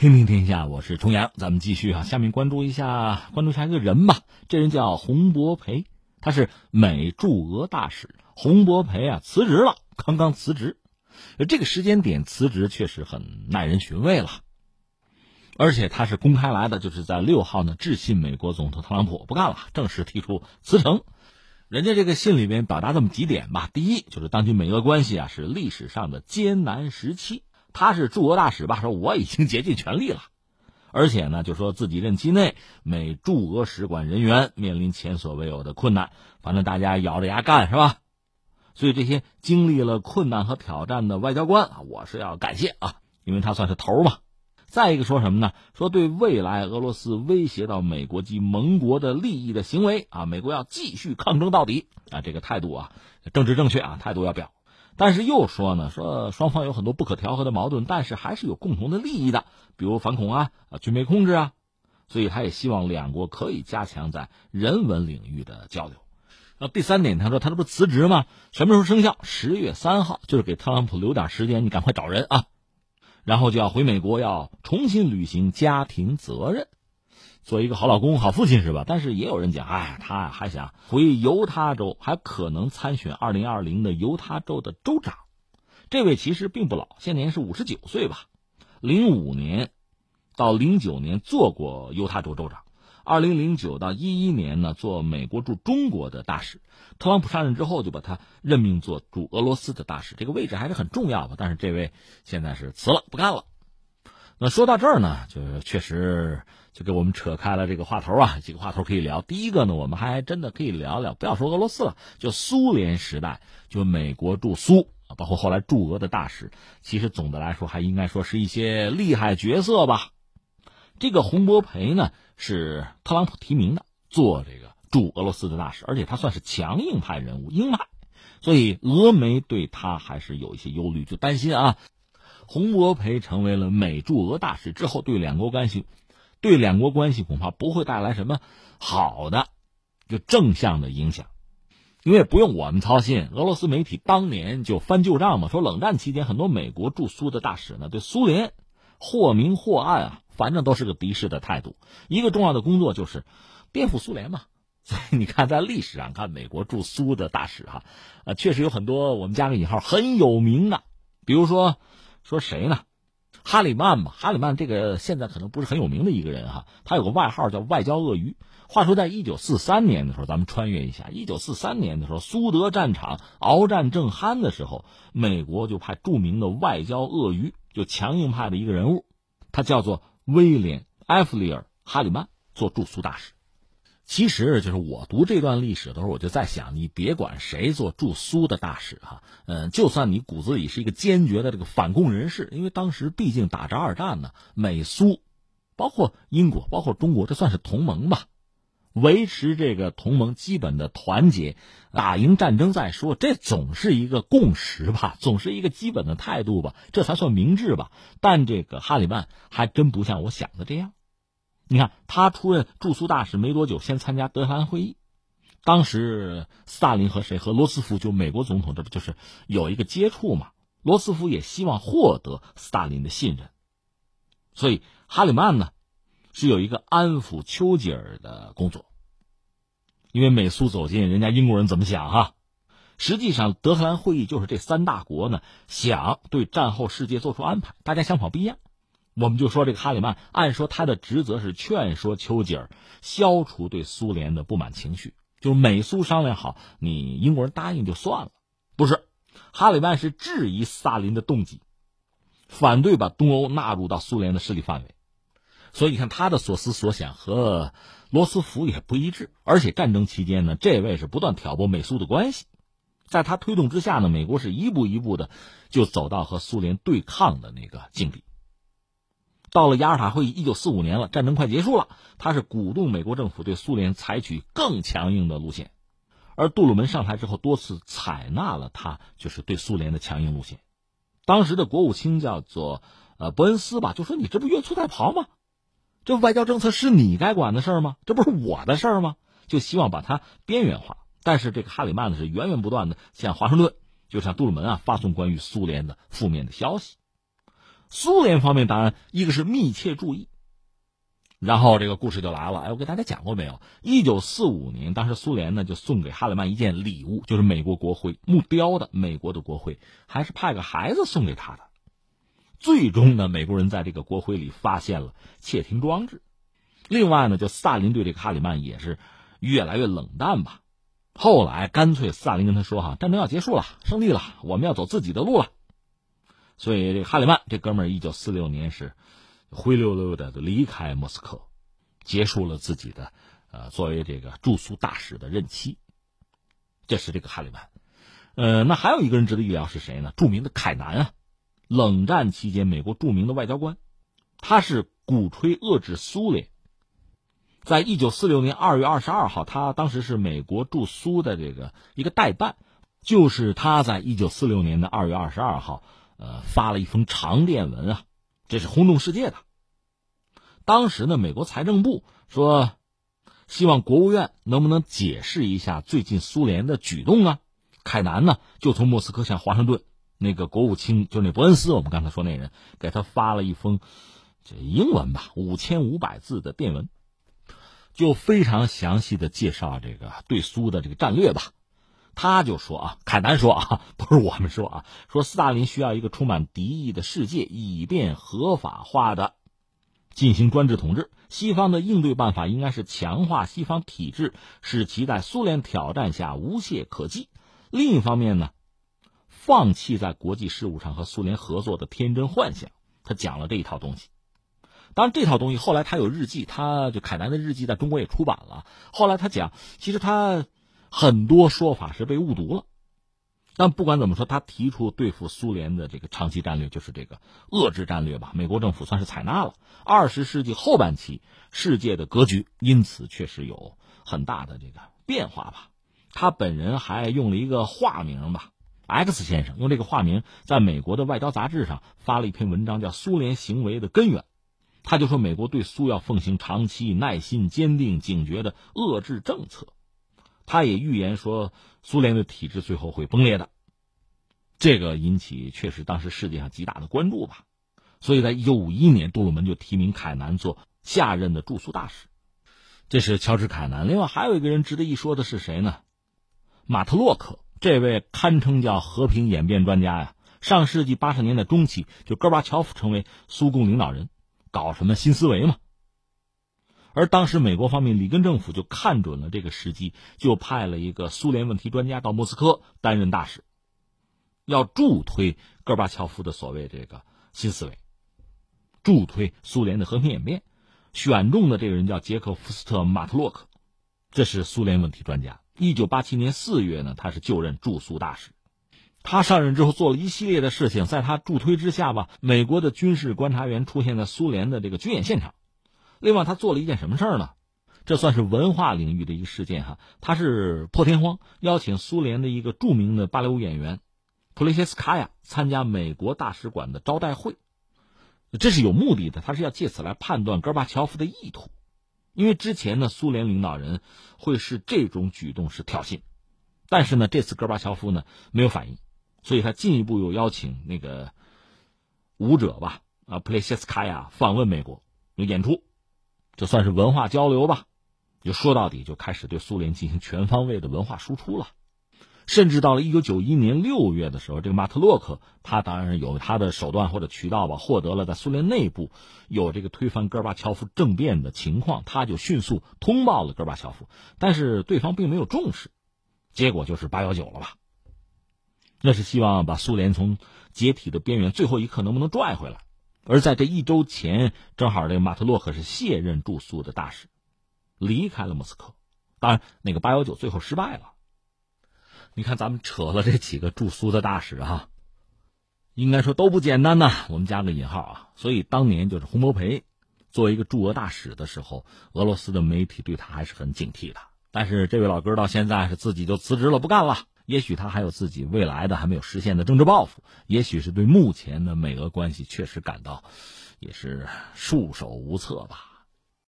听听天下，我是重阳，咱们继续啊，下面关注一下，关注一下一个人吧。这人叫洪博培，他是美驻俄大使。洪博培啊，辞职了，刚刚辞职，这个时间点辞职确实很耐人寻味了。而且他是公开来的，就是在六号呢致信美国总统特朗普，不干了，正式提出辞呈。人家这个信里边表达这么几点吧：第一，就是当今美俄关系啊是历史上的艰难时期。他是驻俄大使吧？说我已经竭尽全力了，而且呢，就说自己任期内美驻俄使馆人员面临前所未有的困难，反正大家咬着牙干是吧？所以这些经历了困难和挑战的外交官啊，我是要感谢啊，因为他算是头嘛。再一个说什么呢？说对未来俄罗斯威胁到美国及盟国的利益的行为啊，美国要继续抗争到底啊，这个态度啊，政治正确啊，态度要表。但是又说呢，说双方有很多不可调和的矛盾，但是还是有共同的利益的，比如反恐啊、啊军备控制啊，所以他也希望两国可以加强在人文领域的交流。那第三点，他说他这不辞职吗？什么时候生效？十月三号，就是给特朗普留点时间，你赶快找人啊，然后就要回美国，要重新履行家庭责任。做一个好老公、好父亲是吧？但是也有人讲，哎，他还想回犹他州，还可能参选二零二零的犹他州的州长。这位其实并不老，现年是五十九岁吧。零五年到零九年做过犹他州州长，二零零九到一一年呢做美国驻中国的大使。特朗普上任之后就把他任命做驻俄罗斯的大使，这个位置还是很重要吧。但是这位现在是辞了，不干了。那说到这儿呢，就是确实。就给我们扯开了这个话头啊，几个话头可以聊。第一个呢，我们还真的可以聊聊，不要说俄罗斯了，就苏联时代，就美国驻苏啊，包括后来驻俄的大使，其实总的来说还应该说是一些厉害角色吧。这个洪博培呢，是特朗普提名的，做这个驻俄罗斯的大使，而且他算是强硬派人物，鹰派，所以俄媒对他还是有一些忧虑，就担心啊，洪博培成为了美驻俄大使之后，对两国关系。对两国关系恐怕不会带来什么好的，就正向的影响，因为不用我们操心。俄罗斯媒体当年就翻旧账嘛，说冷战期间很多美国驻苏的大使呢，对苏联或明或暗啊，反正都是个敌视的态度。一个重要的工作就是颠覆苏联嘛。所以你看，在历史上看，美国驻苏的大使哈，啊，确实有很多我们加个引号很有名的，比如说说谁呢？哈里曼吧，哈里曼这个现在可能不是很有名的一个人哈，他有个外号叫“外交鳄鱼”。话说，在一九四三年的时候，咱们穿越一下，一九四三年的时候，苏德战场鏖战正酣的时候，美国就派著名的外交鳄鱼，就强硬派的一个人物，他叫做威廉·埃弗里尔·哈里曼，做驻苏大使。其实，就是我读这段历史的时候，我就在想，你别管谁做驻苏的大使哈，嗯，就算你骨子里是一个坚决的这个反共人士，因为当时毕竟打着二战呢，美苏，包括英国，包括中国，这算是同盟吧，维持这个同盟基本的团结，打赢战争再说，这总是一个共识吧，总是一个基本的态度吧，这才算明智吧。但这个哈里曼还真不像我想的这样。你看，他出任驻苏大使没多久，先参加德黑兰会议。当时斯大林和谁和罗斯福就美国总统，这不就是有一个接触嘛？罗斯福也希望获得斯大林的信任，所以哈里曼呢是有一个安抚丘吉尔的工作。因为美苏走近，人家英国人怎么想哈？实际上，德黑兰会议就是这三大国呢想对战后世界做出安排，大家想法不一样。我们就说这个哈里曼，按说他的职责是劝说丘吉尔消除对苏联的不满情绪，就是美苏商量好，你英国人答应就算了。不是，哈里曼是质疑斯大林的动机，反对把东欧纳入到苏联的势力范围。所以你看他的所思所想和罗斯福也不一致，而且战争期间呢，这位是不断挑拨美苏的关系，在他推动之下呢，美国是一步一步的就走到和苏联对抗的那个境地。到了雅尔塔会议，一九四五年了，战争快结束了。他是鼓动美国政府对苏联采取更强硬的路线，而杜鲁门上台之后多次采纳了他就是对苏联的强硬路线。当时的国务卿叫做呃伯恩斯吧，就说你这不越俎代庖吗？这外交政策是你该管的事儿吗？这不是我的事儿吗？就希望把它边缘化。但是这个哈里曼呢是源源不断的向华盛顿，就向杜鲁门啊发送关于苏联的负面的消息。苏联方面当然一个是密切注意，然后这个故事就来了。哎，我给大家讲过没有？一九四五年，当时苏联呢就送给哈里曼一件礼物，就是美国国徽木雕的美国的国徽，还是派个孩子送给他的。最终呢，美国人在这个国徽里发现了窃听装置。另外呢，就斯大林对这个哈里曼也是越来越冷淡吧。后来干脆斯大林跟他说：“哈，战争要结束了，胜利了，我们要走自己的路了。”所以这哈里曼这哥们儿，一九四六年是灰溜溜的离开莫斯科，结束了自己的呃作为这个驻苏大使的任期。这是这个哈里曼。呃，那还有一个人值得一聊是谁呢？著名的凯南啊。冷战期间，美国著名的外交官，他是鼓吹遏制苏联。在一九四六年二月二十二号，他当时是美国驻苏的这个一个代办，就是他在一九四六年的二月二十二号，呃，发了一封长电文啊，这是轰动世界的。当时呢，美国财政部说，希望国务院能不能解释一下最近苏联的举动啊？凯南呢，就从莫斯科向华盛顿。那个国务卿就那伯恩斯，我们刚才说那人给他发了一封，这英文吧，五千五百字的电文，就非常详细的介绍这个对苏的这个战略吧。他就说啊，凯南说啊，不是我们说啊，说斯大林需要一个充满敌意的世界，以便合法化的进行专制统治。西方的应对办法应该是强化西方体制，使其在苏联挑战下无懈可击。另一方面呢？放弃在国际事务上和苏联合作的天真幻想，他讲了这一套东西。当然，这套东西后来他有日记，他就凯南的日记在中国也出版了。后来他讲，其实他很多说法是被误读了。但不管怎么说，他提出对付苏联的这个长期战略就是这个遏制战略吧。美国政府算是采纳了。二十世纪后半期，世界的格局因此确实有很大的这个变化吧。他本人还用了一个化名吧。X 先生用这个化名在美国的外交杂志上发了一篇文章，叫《苏联行为的根源》。他就说，美国对苏要奉行长期、耐心、坚定、警觉的遏制政策。他也预言说，苏联的体制最后会崩裂的。这个引起确实当时世界上极大的关注吧。所以在一九五一年，杜鲁门就提名凯南做下任的驻苏大使。这是乔治·凯南。另外还有一个人值得一说的是谁呢？马特洛克。这位堪称叫和平演变专家呀，上世纪八十年代中期，就戈巴乔夫成为苏共领导人，搞什么新思维嘛。而当时美国方面里根政府就看准了这个时机，就派了一个苏联问题专家到莫斯科担任大使，要助推戈巴乔夫的所谓这个新思维，助推苏联的和平演变。选中的这个人叫杰克夫斯特马特洛克，这是苏联问题专家。一九八七年四月呢，他是就任驻苏大使。他上任之后做了一系列的事情，在他助推之下吧，美国的军事观察员出现在苏联的这个军演现场。另外，他做了一件什么事儿呢？这算是文化领域的一个事件哈。他是破天荒邀请苏联的一个著名的芭蕾舞演员普雷谢斯卡娅参加美国大使馆的招待会，这是有目的的，他是要借此来判断戈尔巴乔夫的意图。因为之前呢，苏联领导人会是这种举动是挑衅，但是呢，这次戈巴乔夫呢没有反应，所以他进一步又邀请那个舞者吧，啊，普雷谢斯卡娅访问美国，有演出，这算是文化交流吧。就说到底，就开始对苏联进行全方位的文化输出了。甚至到了一九九一年六月的时候，这个马特洛克他当然有他的手段或者渠道吧，获得了在苏联内部有这个推翻戈尔巴乔夫政变的情况，他就迅速通报了戈尔巴乔夫，但是对方并没有重视，结果就是八幺九了吧？那是希望把苏联从解体的边缘最后一刻能不能拽回来？而在这一周前，正好这个马特洛克是卸任驻苏的大使，离开了莫斯科，当然那个八幺九最后失败了。你看，咱们扯了这几个驻苏的大使啊，应该说都不简单呐。我们加个引号啊。所以当年就是洪博培作为一个驻俄大使的时候，俄罗斯的媒体对他还是很警惕的。但是这位老哥到现在是自己就辞职了，不干了。也许他还有自己未来的还没有实现的政治抱负，也许是对目前的美俄关系确实感到也是束手无策吧。